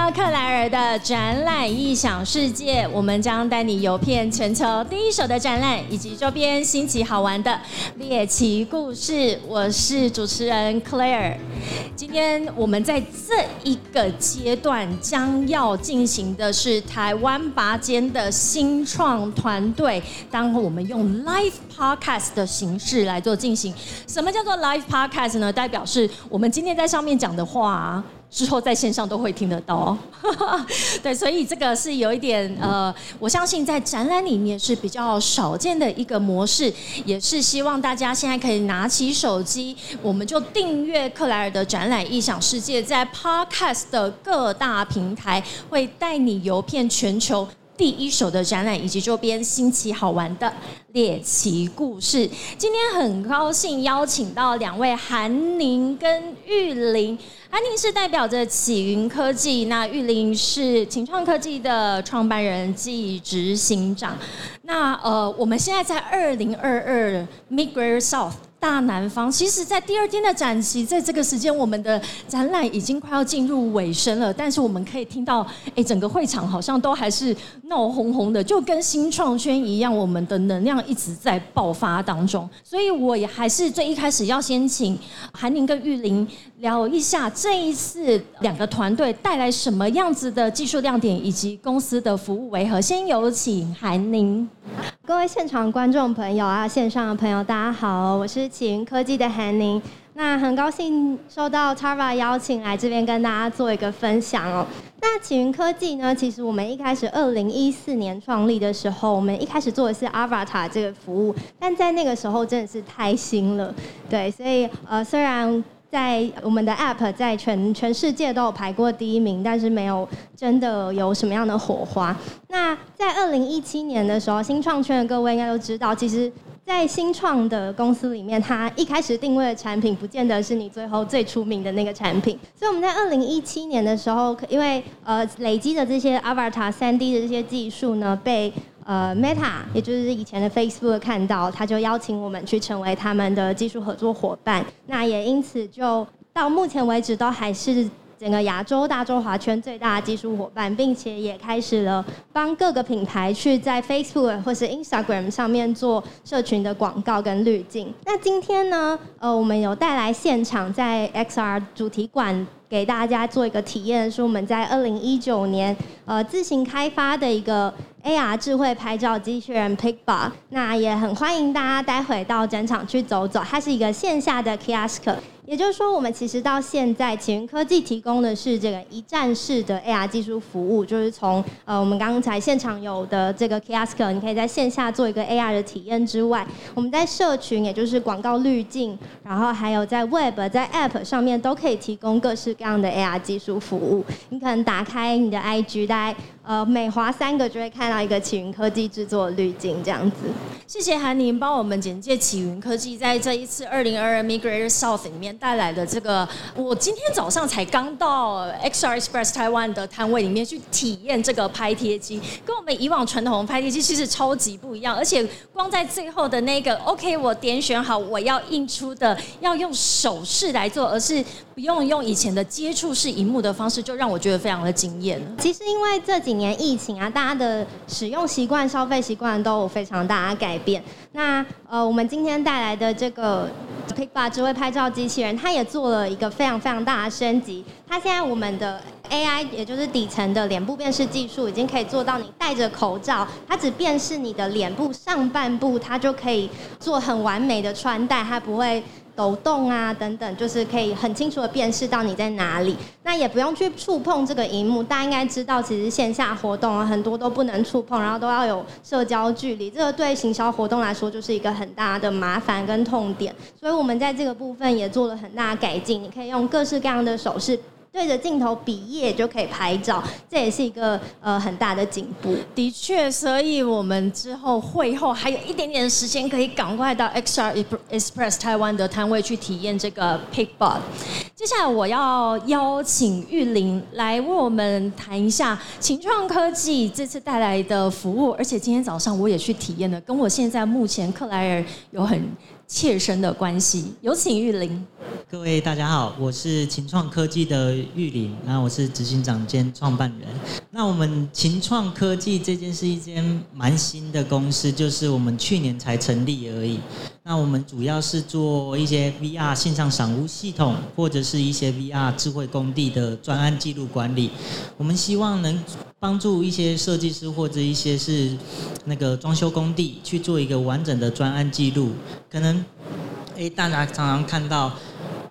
到克莱尔的展览异想世界，我们将带你游遍全球第一手的展览以及周边新奇好玩的猎奇故事。我是主持人 Claire。今天我们在这一个阶段将要进行的是台湾拔尖的新创团队，当我们用 Live Podcast 的形式来做进行。什么叫做 Live Podcast 呢？代表是我们今天在上面讲的话。之后在线上都会听得到，对，所以这个是有一点呃，我相信在展览里面是比较少见的一个模式，也是希望大家现在可以拿起手机，我们就订阅克莱尔的展览异想世界，在 Podcast 的各大平台会带你游遍全球第一手的展览以及周边新奇好玩的猎奇故事。今天很高兴邀请到两位韩宁跟玉玲。安宁是代表着启云科技，那玉林是晴创科技的创办人暨执行长。那呃，我们现在在二零二二 Migre South。大南方，其实，在第二天的展期，在这个时间，我们的展览已经快要进入尾声了。但是，我们可以听到，哎，整个会场好像都还是闹哄哄的，就跟新创圈一样，我们的能量一直在爆发当中。所以，我也还是最一开始要先请韩宁跟玉林聊一下这一次两个团队带来什么样子的技术亮点，以及公司的服务为何。先有请韩宁。各位现场观众朋友啊，线上的朋友，大家好，我是启云科技的韩宁。那很高兴受到 Tara 邀请来这边跟大家做一个分享哦。那启云科技呢，其实我们一开始二零一四年创立的时候，我们一开始做的是 Avatar 这个服务，但在那个时候真的是太新了，对，所以呃，虽然。在我们的 App 在全全世界都有排过第一名，但是没有真的有什么样的火花。那在二零一七年的时候，新创圈的各位应该都知道，其实，在新创的公司里面，它一开始定位的产品，不见得是你最后最出名的那个产品。所以我们在二零一七年的时候，因为呃累积的这些 Avatar 三 D 的这些技术呢，被呃，Meta，也就是以前的 Facebook 看到，他就邀请我们去成为他们的技术合作伙伴。那也因此就到目前为止都还是整个亚洲大中华圈最大的技术伙伴，并且也开始了帮各个品牌去在 Facebook 或是 Instagram 上面做社群的广告跟滤镜。那今天呢，呃，我们有带来现场在 XR 主题馆。给大家做一个体验，是我们在二零一九年呃自行开发的一个 AR 智慧拍照机器人 Pickbar。那也很欢迎大家待会到展场去走走，它是一个线下的 kiosk。也就是说，我们其实到现在，启云科技提供的是这个一站式的 AR 技术服务，就是从呃我们刚才现场有的这个 kiosk，你可以在线下做一个 AR 的体验之外，我们在社群，也就是广告滤镜，然后还有在 Web、在 App 上面都可以提供各式各样的 AR 技术服务。你可能打开你的 IG，大概呃每划三个就会看到一个启云科技制作滤镜这样子。谢谢韩宁帮我们简介启云科技在这一次二零二二 Migrator South 里面。带来的这个，我今天早上才刚到 XR Express Taiwan 的摊位里面去体验这个拍贴机，跟我们以往传统的拍贴机其实超级不一样，而且光在最后的那个 OK，我点选好我要印出的，要用手势来做，而是不用用以前的接触式荧幕的方式，就让我觉得非常的惊艳。其实因为这几年疫情啊，大家的使用习惯、消费习惯都有非常大的改变。那呃，我们今天带来的这个 Pickba 智慧拍照机器人。它也做了一个非常非常大的升级。它现在我们的 AI，也就是底层的脸部辨识技术，已经可以做到你戴着口罩，它只辨识你的脸部上半部，它就可以做很完美的穿戴，它不会。抖动啊，等等，就是可以很清楚的辨识到你在哪里。那也不用去触碰这个荧幕，大家应该知道，其实线下活动，很多都不能触碰，然后都要有社交距离。这个对行销活动来说，就是一个很大的麻烦跟痛点。所以我们在这个部分也做了很大的改进，你可以用各式各样的手势。对着镜头比耶就可以拍照，这也是一个呃很大的进步。的确，所以我们之后会后还有一点点时间，可以赶快到 XR Express 台湾的摊位去体验这个 Pickbot。接下来我要邀请玉林来为我们谈一下晴创科技这次带来的服务，而且今天早上我也去体验了，跟我现在目前克莱尔有很切身的关系。有请玉林。各位大家好，我是秦创科技的玉林，那我是执行长兼创办人。那我们秦创科技这件是一间蛮新的公司，就是我们去年才成立而已。那我们主要是做一些 VR 线上赏屋系统，或者是一些 VR 智慧工地的专案记录管理。我们希望能帮助一些设计师或者一些是那个装修工地去做一个完整的专案记录。可能，诶，大家常常看到。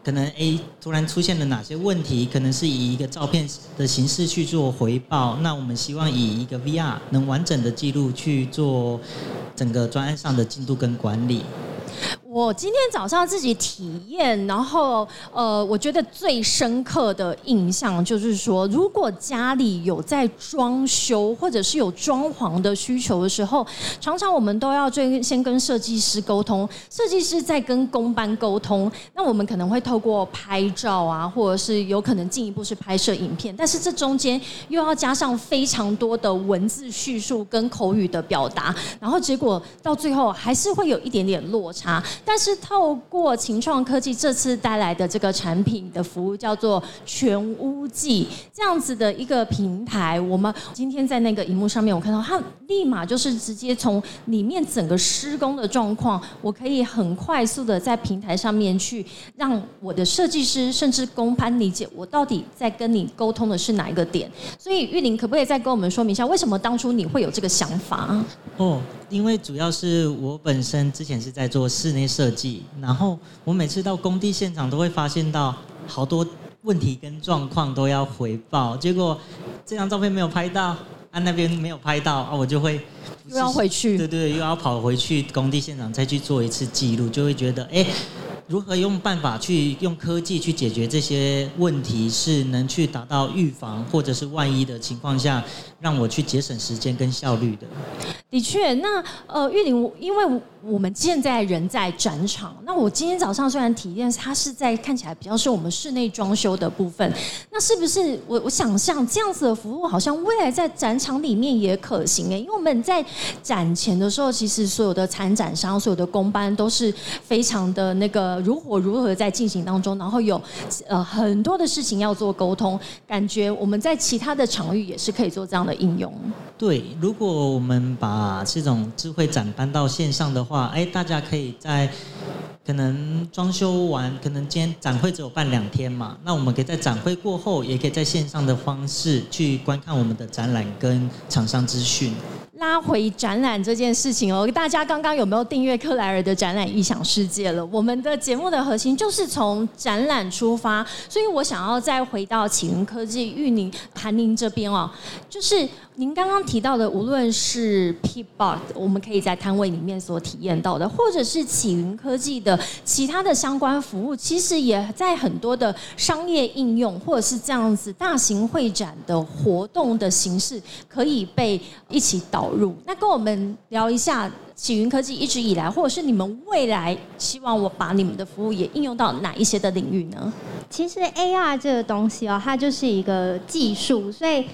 可能 A 突然出现了哪些问题？可能是以一个照片的形式去做回报。那我们希望以一个 VR 能完整的记录去做整个专案上的进度跟管理。我今天早上自己体验，然后呃，我觉得最深刻的印象就是说，如果家里有在装修或者是有装潢的需求的时候，常常我们都要最先跟设计师沟通，设计师在跟工班沟通，那我们可能会透过拍照啊，或者是有可能进一步是拍摄影片，但是这中间又要加上非常多的文字叙述跟口语的表达，然后结果到最后还是会有一点点落差。但是透过秦创科技这次带来的这个产品的服务叫做全屋记这样子的一个平台，我们今天在那个荧幕上面，我看到它立马就是直接从里面整个施工的状况，我可以很快速的在平台上面去让我的设计师甚至工班理解我到底在跟你沟通的是哪一个点。所以玉林可不可以再跟我们说明一下，为什么当初你会有这个想法？哦，因为主要是我本身之前是在做室内。设计，然后我每次到工地现场都会发现到好多问题跟状况都要回报，结果这张照片没有拍到，啊那边没有拍到啊，我就会又要回去，对对，又要跑回去工地现场再去做一次记录，就会觉得哎。如何用办法去用科技去解决这些问题，是能去达到预防或者是万一的情况下，让我去节省时间跟效率的。的确，那呃玉林，因为我们现在人在展场，那我今天早上虽然体验它是在看起来比较是我们室内装修的部分，那是不是我我想象这样子的服务好像未来在展场里面也可行哎？因为我们在展前的时候，其实所有的参展商、所有的工班都是非常的那个。如火如何在进行当中，然后有呃很多的事情要做沟通，感觉我们在其他的场域也是可以做这样的应用。对，如果我们把这种智慧展搬到线上的话，哎，大家可以在可能装修完，可能今天展会只有办两天嘛，那我们可以在展会过后，也可以在线上的方式去观看我们的展览跟厂商资讯。拉回展览这件事情哦，大家刚刚有没有订阅克莱尔的展览异想世界了？我们的节目的核心就是从展览出发，所以我想要再回到启云科技玉宁韩宁这边哦，就是您刚刚提到的，无论是 P Box，我们可以在摊位里面所体验到的，或者是启云科技的其他的相关服务，其实也在很多的商业应用，或者是这样子大型会展的活动的形式，可以被一起导。入那跟我们聊一下启云科技一直以来，或者是你们未来希望我把你们的服务也应用到哪一些的领域呢？其实 AR 这个东西哦，它就是一个技术，所以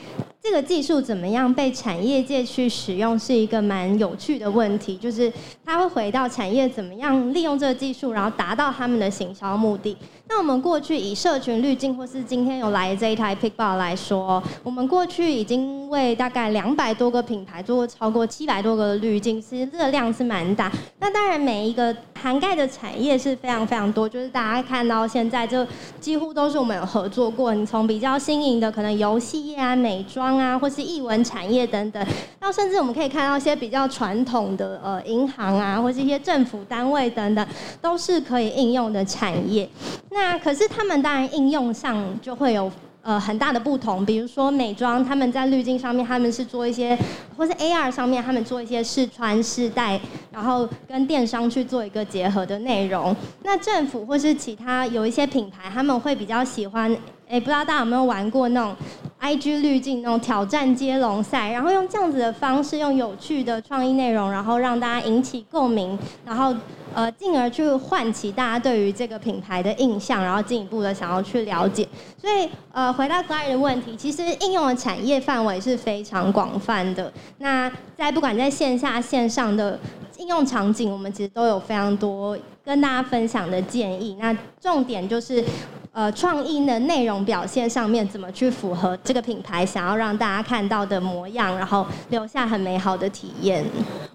这个技术怎么样被产业界去使用，是一个蛮有趣的问题。就是它会回到产业怎么样利用这个技术，然后达到他们的行销目的。那我们过去以社群滤镜，或是今天有来这一台 Pickball 来说，我们过去已经为大概两百多个品牌做过超过七百多个滤镜，其实这个量是蛮大。那当然每一个涵盖的产业是非常非常多，就是大家看到现在就几乎都是我们有合作过。你从比较新颖的可能游戏业啊、美妆啊，或是艺文产业等等，到甚至我们可以看到一些比较传统的呃银行啊，或是一些政府单位等等，都是可以应用的产业。那可是他们当然应用上就会有呃很大的不同，比如说美妆，他们在滤镜上面他们是做一些，或是 AR 上面他们做一些试穿试戴，然后跟电商去做一个结合的内容。那政府或是其他有一些品牌，他们会比较喜欢，不知道大家有没有玩过那种 IG 滤镜那种挑战接龙赛，然后用这样子的方式，用有趣的创意内容，然后让大家引起共鸣，然后呃，进而去唤起大家对于这个品牌的印象，然后进一步的想要去了解。所以呃，回到 Gary 的问题，其实应用的产业范围是非常广泛的。那在不管在线下线上的应用场景，我们其实都有非常多跟大家分享的建议。那重点就是。呃，创意的内容表现上面怎么去符合这个品牌想要让大家看到的模样，然后留下很美好的体验。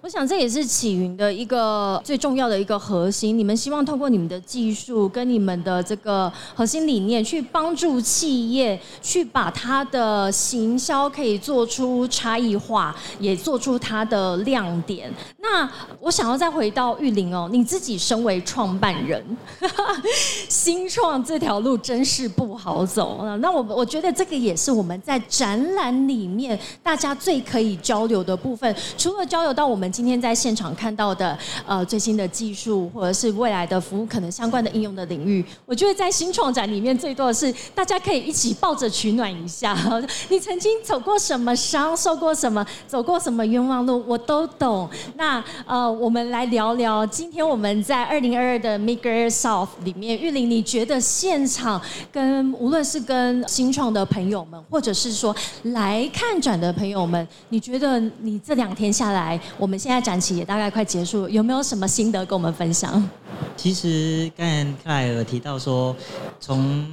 我想这也是启云的一个最重要的一个核心。你们希望通过你们的技术跟你们的这个核心理念，去帮助企业去把它的行销可以做出差异化，也做出它的亮点。那我想要再回到玉林哦，你自己身为创办人，新创这条路。真是不好走了。那我我觉得这个也是我们在展览里面大家最可以交流的部分。除了交流到我们今天在现场看到的呃最新的技术，或者是未来的服务可能相关的应用的领域，我觉得在新创展里面最多的是大家可以一起抱着取暖一下。你曾经走过什么伤，受过什么，走过什么冤枉路，我都懂。那呃，我们来聊聊今天我们在二零二二的 Maker South 里面，玉玲，你觉得现场跟无论是跟新创的朋友们，或者是说来看展的朋友们，你觉得你这两天下来，我们现在展期也大概快结束，有没有什么心得跟我们分享？其实刚才克莱尔提到说，从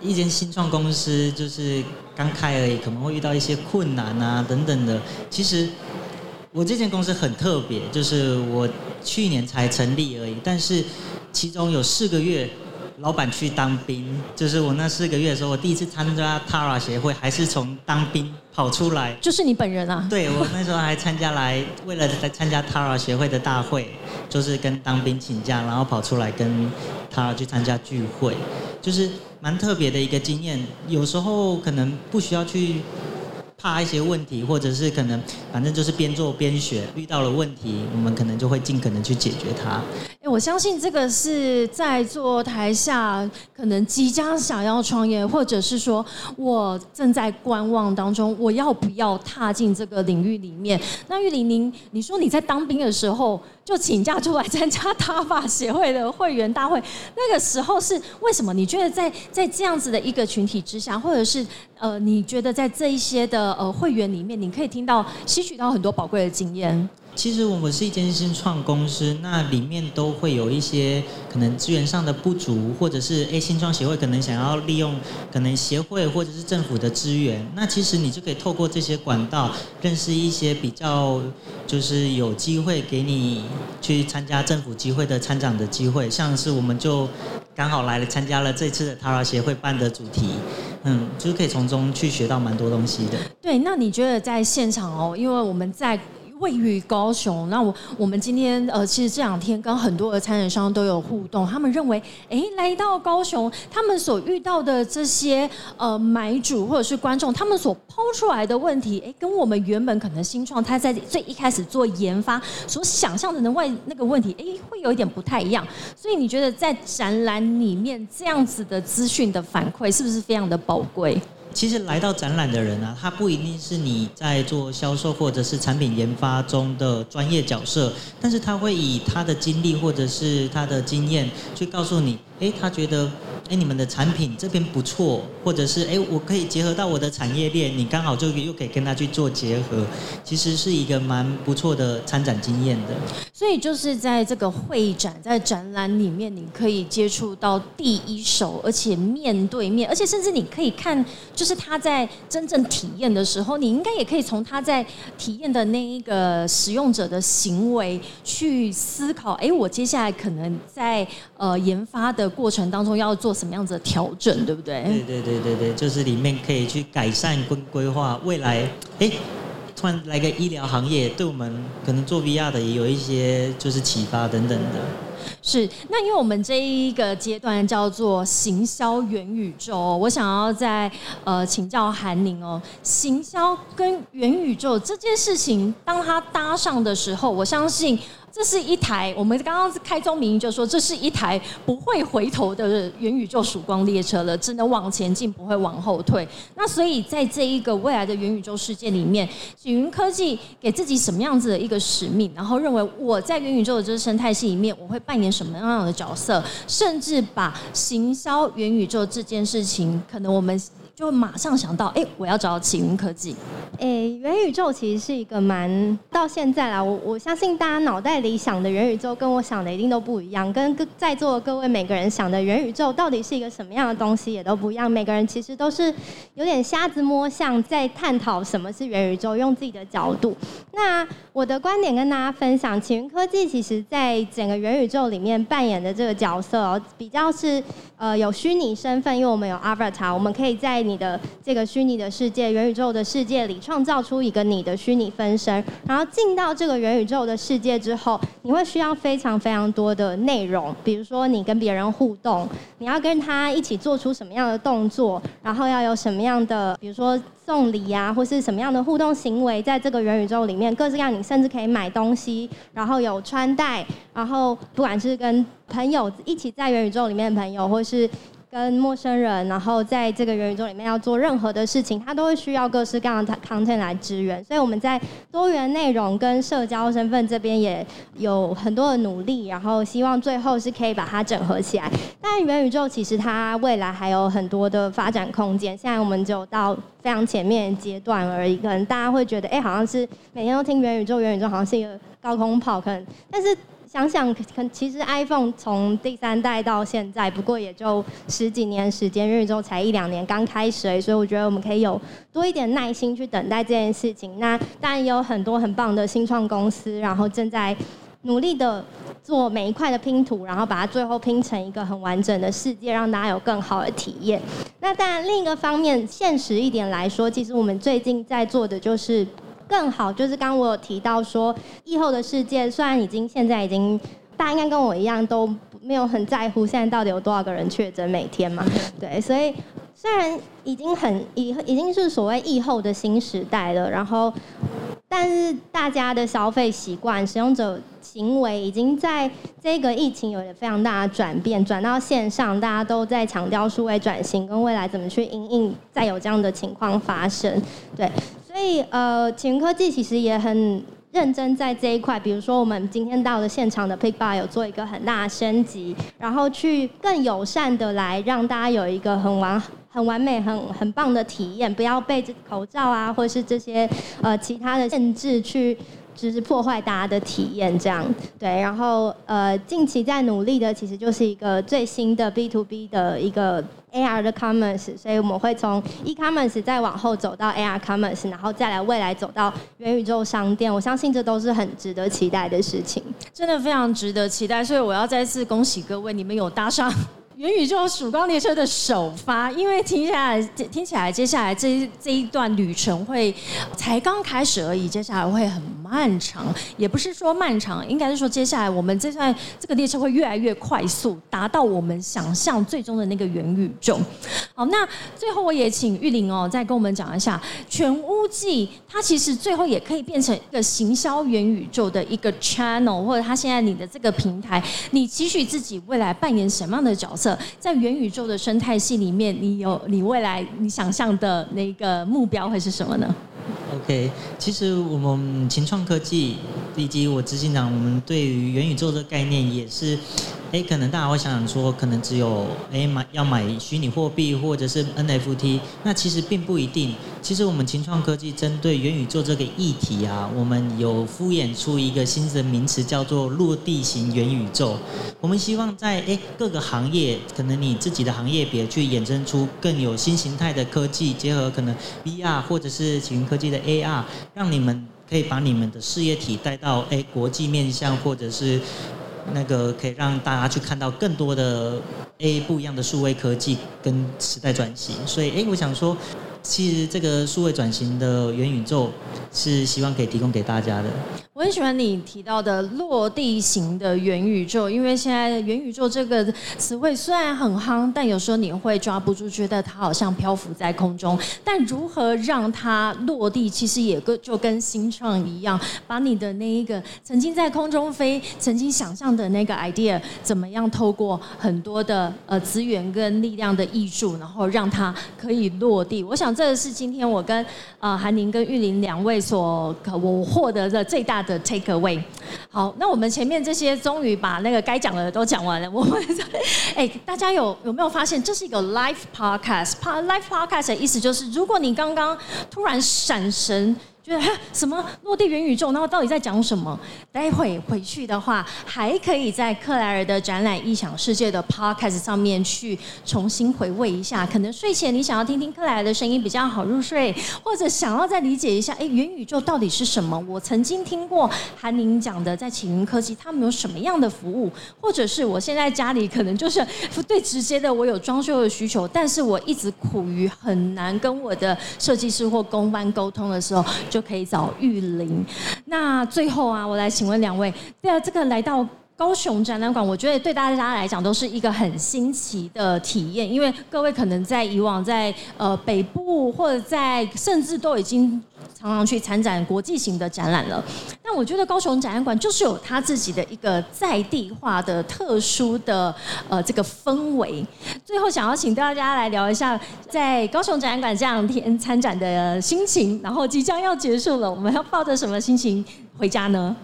一间新创公司就是刚开而已，可能会遇到一些困难啊等等的。其实我这间公司很特别，就是我去年才成立而已，但是其中有四个月。老板去当兵，就是我那四个月的时候，我第一次参加 Tara 协会，还是从当兵跑出来。就是你本人啊？对，我那时候还参加来，为了来参加 Tara 协会的大会，就是跟当兵请假，然后跑出来跟 Tara 去参加聚会，就是蛮特别的一个经验。有时候可能不需要去。怕一些问题，或者是可能，反正就是边做边学，遇到了问题，我们可能就会尽可能去解决它。哎，我相信这个是在座台下，可能即将想要创业，或者是说我正在观望当中，我要不要踏进这个领域里面？那玉玲，您你说你在当兵的时候就请假出来参加 塔法协会的会员大会，那个时候是为什么？你觉得在在这样子的一个群体之下，或者是？呃，你觉得在这一些的呃会员里面，你可以听到吸取到很多宝贵的经验。其实我们是一间新创公司，那里面都会有一些可能资源上的不足，或者是 A 新创协会可能想要利用可能协会或者是政府的资源，那其实你就可以透过这些管道认识一些比较就是有机会给你去参加政府机会的参展的机会，像是我们就刚好来了参加了这次的 Tara 协会办的主题，嗯，就是可以从中去学到蛮多东西的。对，那你觉得在现场哦，因为我们在。位于高雄，那我我们今天呃，其实这两天跟很多的参展商都有互动，他们认为，哎，来到高雄，他们所遇到的这些呃买主或者是观众，他们所抛出来的问题，哎，跟我们原本可能新创他在最一开始做研发所想象的那外那个问题，哎，会有一点不太一样。所以你觉得在展览里面这样子的资讯的反馈，是不是非常的宝贵？其实来到展览的人啊，他不一定是你在做销售或者是产品研发中的专业角色，但是他会以他的经历或者是他的经验去告诉你，哎，他觉得。哎，你们的产品这边不错，或者是哎，我可以结合到我的产业链，你刚好就又可以跟他去做结合，其实是一个蛮不错的参展经验的。所以就是在这个会展，在展览里面，你可以接触到第一手，而且面对面，而且甚至你可以看，就是他在真正体验的时候，你应该也可以从他在体验的那一个使用者的行为去思考，哎，我接下来可能在呃研发的过程当中要做。什么样子的调整，对不对？对对对对对，就是里面可以去改善跟规划未来。哎，突然来个医疗行业，对我们可能做 VR 的也有一些就是启发等等的。是，那因为我们这一个阶段叫做行销元宇宙，我想要在呃请教韩宁哦，行销跟元宇宙这件事情，当它搭上的时候，我相信。这是一台，我们刚刚开宗明义就说，这是一台不会回头的元宇宙曙光列车了，只能往前进，不会往后退。那所以在这一个未来的元宇宙世界里面，景云科技给自己什么样子的一个使命？然后认为我在元宇宙的这个生态系里面，我会扮演什么样的角色？甚至把行销元宇宙这件事情，可能我们。就马上想到，哎，我要找启云科技。哎，元宇宙其实是一个蛮到现在啦，我我相信大家脑袋里想的元宇宙跟我想的一定都不一样，跟各在座的各位每个人想的元宇宙到底是一个什么样的东西也都不一样。每个人其实都是有点瞎子摸象，在探讨什么是元宇宙，用自己的角度。那我的观点跟大家分享，启云科技其实在整个元宇宙里面扮演的这个角色哦，比较是呃有虚拟身份，因为我们有 Avatar，我们可以在你的这个虚拟的世界、元宇宙的世界里，创造出一个你的虚拟分身，然后进到这个元宇宙的世界之后，你会需要非常非常多的内容，比如说你跟别人互动，你要跟他一起做出什么样的动作，然后要有什么样的，比如说送礼呀，或是什么样的互动行为，在这个元宇宙里面，各式各样，你甚至可以买东西，然后有穿戴，然后不管是跟朋友一起在元宇宙里面的朋友，或是。跟陌生人，然后在这个元宇宙里面要做任何的事情，他都会需要各式各样的 content 来支援。所以我们在多元内容跟社交身份这边也有很多的努力，然后希望最后是可以把它整合起来。但元宇宙其实它未来还有很多的发展空间，现在我们就到非常前面阶段而已。可能大家会觉得，哎，好像是每天都听元宇宙，元宇宙好像是一个高空炮，可能，但是。想想，可其实 iPhone 从第三代到现在，不过也就十几年时间，元宇宙才一两年刚开始，所以我觉得我们可以有多一点耐心去等待这件事情。那当然也有很多很棒的新创公司，然后正在努力的做每一块的拼图，然后把它最后拼成一个很完整的世界，让大家有更好的体验。那当然另一个方面，现实一点来说，其实我们最近在做的就是。更好，就是刚刚我有提到说，以后的世界虽然已经现在已经，大家应该跟我一样都没有很在乎现在到底有多少个人确诊每天嘛，对，所以虽然已经很已已经是所谓疫后的新时代了，然后，但是大家的消费习惯、使用者行为已经在这个疫情有了非常大的转变，转到线上，大家都在强调数位转型跟未来怎么去应应再有这样的情况发生，对。所以，呃，前科技其实也很认真在这一块。比如说，我们今天到的现场的 Pick Bar 有做一个很大的升级，然后去更友善的来让大家有一个很完、很完美、很很棒的体验，不要被这口罩啊，或是这些呃其他的限制去。就是破坏大家的体验，这样对。然后呃，近期在努力的其实就是一个最新的 B to B 的一个 AR 的 Commerce，所以我们会从 E Commerce 再往后走到 AR Commerce，然后再来未来走到元宇宙商店。我相信这都是很值得期待的事情，真的非常值得期待。所以我要再次恭喜各位，你们有搭上。元宇宙曙光列车的首发，因为听下来听起来，接下来这这一段旅程会才刚开始而已，接下来会很漫长，也不是说漫长，应该是说接下来我们这段这个列车会越来越快速，达到我们想象最终的那个元宇宙。好，那最后我也请玉玲哦，再跟我们讲一下全屋记，它其实最后也可以变成一个行销元宇宙的一个 channel，或者它现在你的这个平台，你期许自己未来扮演什么样的角色？在元宇宙的生态系里面，你有你未来你想象的那个目标会是什么呢？OK，其实我们秦创科技以及我执行长，我们对于元宇宙的概念也是。哎，可能大家会想想说，可能只有哎买要买虚拟货币或者是 NFT，那其实并不一定。其实我们秦创科技针对元宇宙这个议题啊，我们有敷衍出一个新的名词，叫做落地型元宇宙。我们希望在哎各个行业，可能你自己的行业别去衍生出更有新形态的科技，结合可能 VR 或者是启云科技的 AR，让你们可以把你们的事业体带到哎国际面向或者是。那个可以让大家去看到更多的 A 不一样的数位科技跟时代转型，所以哎，我想说，其实这个数位转型的元宇宙是希望可以提供给大家的。我很喜欢你提到的落地型的元宇宙，因为现在元宇宙这个词汇虽然很夯，但有时候你会抓不住，觉得它好像漂浮在空中。但如何让它落地，其实也跟就跟新创一样，把你的那一个曾经在空中飞、曾经想象的那个 idea，怎么样透过很多的呃资源跟力量的艺术，然后让它可以落地。我想这是今天我跟呃韩宁跟玉林两位所我获得的最大。的 take away，好，那我们前面这些终于把那个该讲的都讲完了。我们 哎，大家有有没有发现这是一个 live podcast？live podcast 的意思就是，如果你刚刚突然闪神。觉得什么落地元宇宙，然后到底在讲什么？待会回去的话，还可以在克莱尔的展览《异想世界》的 podcast 上面去重新回味一下。可能睡前你想要听听克莱尔的声音比较好入睡，或者想要再理解一下，哎，元宇宙到底是什么？我曾经听过韩宁讲的，在启云科技他们有什么样的服务，或者是我现在家里可能就是最直接的我有装修的需求，但是我一直苦于很难跟我的设计师或公关沟通的时候。就可以找玉林。那最后啊，我来请问两位，对啊，这个来到高雄展览馆，我觉得对大家来讲都是一个很新奇的体验，因为各位可能在以往在呃北部或者在甚至都已经。常常去参展国际型的展览了，但我觉得高雄展览馆就是有它自己的一个在地化的特殊的呃这个氛围。最后想要请大家来聊一下，在高雄展览馆这两天参展的心情，然后即将要结束了，我们要抱着什么心情回家呢？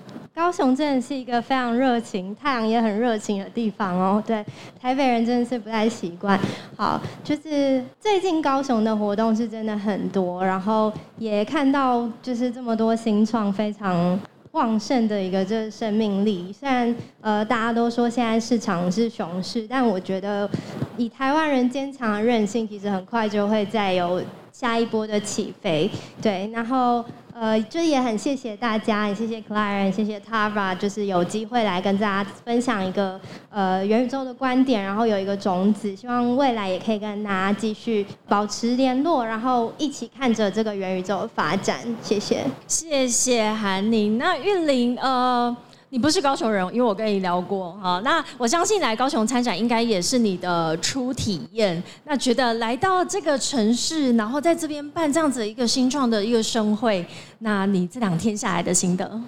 高雄真的是一个非常热情、太阳也很热情的地方哦。对，台北人真的是不太习惯。好，就是最近高雄的活动是真的很多，然后也看到就是这么多新创非常旺盛的一个这生命力。虽然呃大家都说现在市场是熊市，但我觉得以台湾人坚强的韧性，其实很快就会再有下一波的起飞。对，然后。呃，就也很谢谢大家，也谢谢 Claire，谢谢 Tara，就是有机会来跟大家分享一个呃元宇宙的观点，然后有一个种子，希望未来也可以跟大家继续保持联络，然后一起看着这个元宇宙的发展。谢谢，谢谢韩宁。那玉林，呃。你不是高雄人，因为我跟你聊过哈。那我相信来高雄参展应该也是你的初体验。那觉得来到这个城市，然后在这边办这样子一个新创的一个盛会，那你这两天下来的心得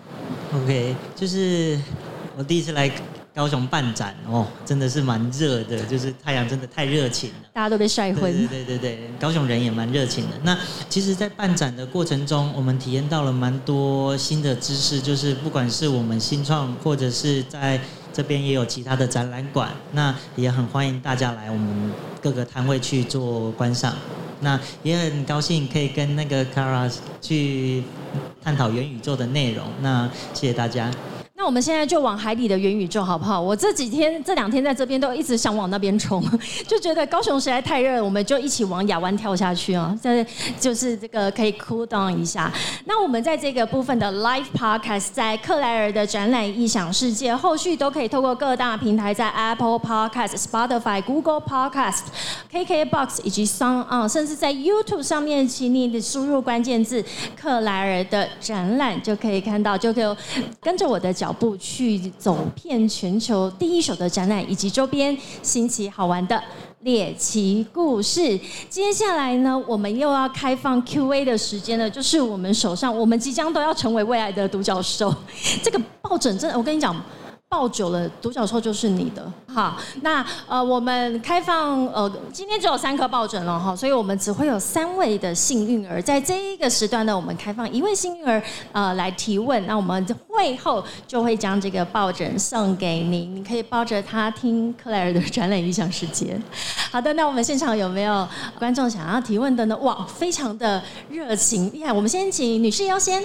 ？OK，就是我第一次来。高雄办展哦，真的是蛮热的，就是太阳真的太热情了，大家都被晒昏。对对对对高雄人也蛮热情的。那其实，在办展的过程中，我们体验到了蛮多新的知识，就是不管是我们新创，或者是在这边也有其他的展览馆，那也很欢迎大家来我们各个摊位去做观赏。那也很高兴可以跟那个 Kara 去探讨元宇宙的内容。那谢谢大家。那我们现在就往海底的元宇宙好不好？我这几天这两天在这边都一直想往那边冲，就觉得高雄实在太热，我们就一起往亚湾跳下去啊！这就是这个可以 cool down 一下。那我们在这个部分的 live podcast 在克莱尔的展览异想世界，后续都可以透过各大平台，在 Apple Podcast、Spotify、Google Podcast、KKBox 以及 Sound On，甚至在 YouTube 上面，请你的输入关键字“克莱尔的展览”就可以看到，就可以跟着我的脚。步去走遍全球第一手的展览，以及周边新奇好玩的猎奇故事。接下来呢，我们又要开放 Q&A 的时间了，就是我们手上，我们即将都要成为未来的独角兽。这个抱枕真的，我跟你讲。抱久了，独角兽就是你的。好，那呃，我们开放呃，今天只有三颗抱枕了哈，所以我们只会有三位的幸运儿，在这一个时段呢，我们开放一位幸运儿呃来提问，那我们会后就会将这个抱枕送给您，你可以抱着它听克莱尔的展览影响世界。好的，那我们现场有没有观众想要提问的呢？哇，非常的热情厉害，我们先请女士优先。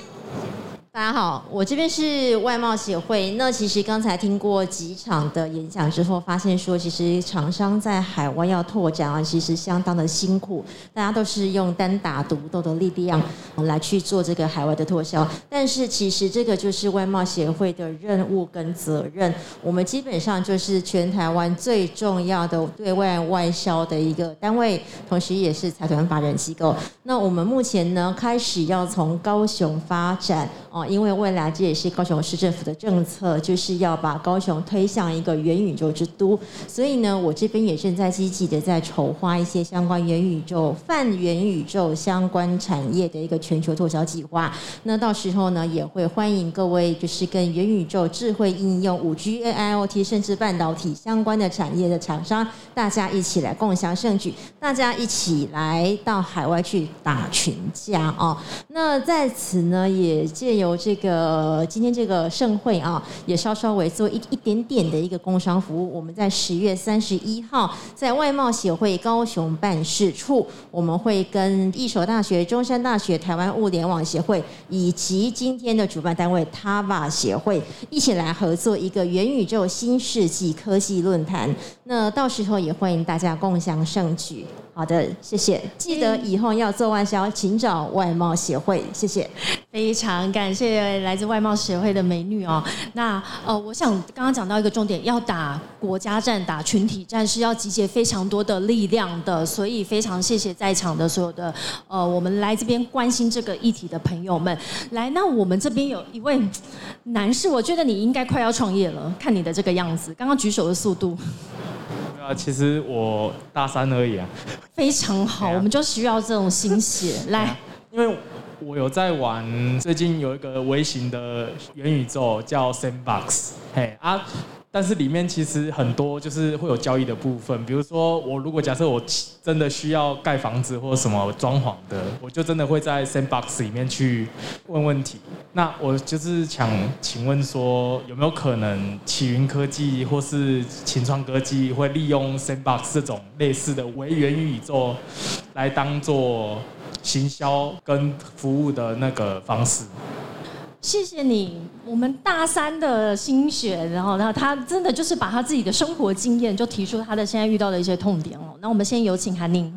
大家好，我这边是外贸协会。那其实刚才听过几场的演讲之后，发现说，其实厂商在海外要拓展啊，其实相当的辛苦。大家都是用单打独斗的力量来去做这个海外的拓销。但是其实这个就是外贸协会的任务跟责任。我们基本上就是全台湾最重要的对外外销的一个单位，同时也是财团法人机构。那我们目前呢，开始要从高雄发展哦。因为未来这也是高雄市政府的政策，就是要把高雄推向一个元宇宙之都。所以呢，我这边也正在积极的在筹划一些相关元宇宙、泛元宇宙相关产业的一个全球拓销计划。那到时候呢，也会欢迎各位就是跟元宇宙、智慧应用、五 G、AIoT 甚至半导体相关的产业的厂商，大家一起来共享盛举，大家一起来到海外去打群架哦。那在此呢，也借由这个今天这个盛会啊，也稍稍微做一一点点的一个工商服务。我们在十月三十一号，在外贸协会高雄办事处，我们会跟一所大学、中山大学、台湾物联网协会以及今天的主办单位 TAVA 协会一起来合作一个元宇宙新世纪科技论坛。那到时候也欢迎大家共享盛举。好的，谢谢。记得以后要做外销，请找外贸协会。谢谢，非常感谢来自外贸协会的美女哦。那呃，我想刚刚讲到一个重点，要打国家战、打群体战是要集结非常多的力量的，所以非常谢谢在场的所有的呃，我们来这边关心这个议题的朋友们。来，那我们这边有一位男士，我觉得你应该快要创业了，看你的这个样子，刚刚举手的速度。啊，其实我大三而已啊。非常好，我们就需要这种心血来。因为我有在玩，最近有一个微型的元宇宙叫 Sandbox，嘿啊。但是里面其实很多就是会有交易的部分，比如说我如果假设我真的需要盖房子或什么装潢的，我就真的会在 Sandbox 里面去问问题。那我就是想请问说，有没有可能启云科技或是秦创科技会利用 Sandbox 这种类似的微元宇宙来当做行销跟服务的那个方式？谢谢你，我们大三的心血，然后呢，他真的就是把他自己的生活经验，就提出他的现在遇到的一些痛点哦。那我们先有请韩宁。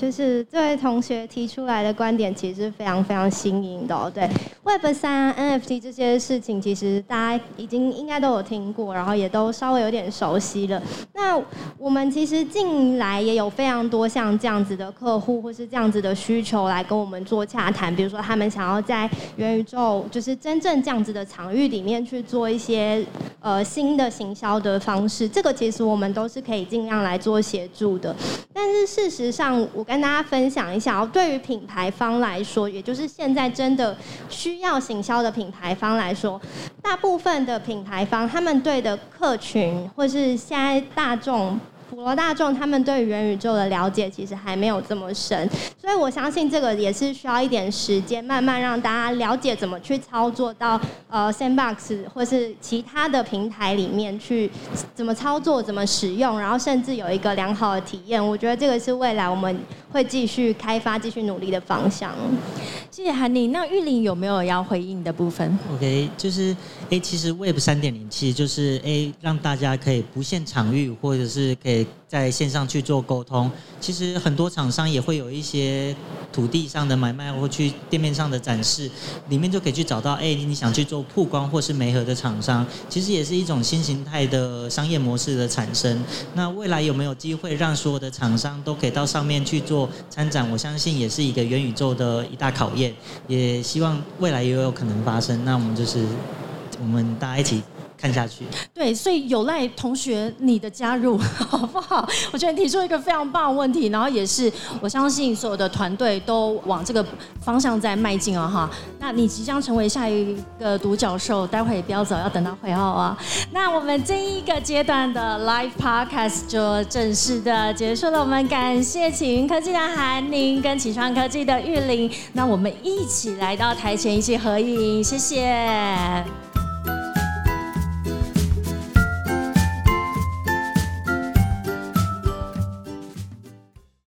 就是这位同学提出来的观点，其实非常非常新颖的哦。对，Web 三、NFT 这些事情，其实大家已经应该都有听过，然后也都稍微有点熟悉了。那我们其实近来也有非常多像这样子的客户，或是这样子的需求来跟我们做洽谈。比如说，他们想要在元宇宙，就是真正这样子的场域里面去做一些呃新的行销的方式。这个其实我们都是可以尽量来做协助的。但是事实上，我跟大家分享一下哦，对于品牌方来说，也就是现在真的需要行销的品牌方来说，大部分的品牌方他们对的客群，或是现在大众。普罗大众他们对元宇宙的了解其实还没有这么深，所以我相信这个也是需要一点时间，慢慢让大家了解怎么去操作到呃 Sandbox 或是其他的平台里面去怎么操作、怎么使用，然后甚至有一个良好的体验。我觉得这个是未来我们会继续开发、继续努力的方向。谢谢韩宁。那玉林有没有要回应的部分？OK，就是哎其实 Web 三点零其实就是哎让大家可以不限场域，或者是可以在线上去做沟通。其实很多厂商也会有一些土地上的买卖，或去店面上的展示，里面就可以去找到 A，你想去做曝光或是媒合的厂商，其实也是一种新形态的商业模式的产生。那未来有没有机会让所有的厂商都可以到上面去做参展？我相信也是一个元宇宙的一大考验。也希望未来也有可能发生，那我们就是我们大家一起。看下去，对，所以有赖同学你的加入，好不好？我觉得你提出一个非常棒的问题，然后也是我相信所有的团队都往这个方向在迈进啊，哈。那你即将成为下一个独角兽，待会不要走，要等到会后啊。那我们这一个阶段的 live podcast 就正式的结束了，我们感谢启云科技的韩宁跟启创科技的玉林，那我们一起来到台前一起合影，谢谢。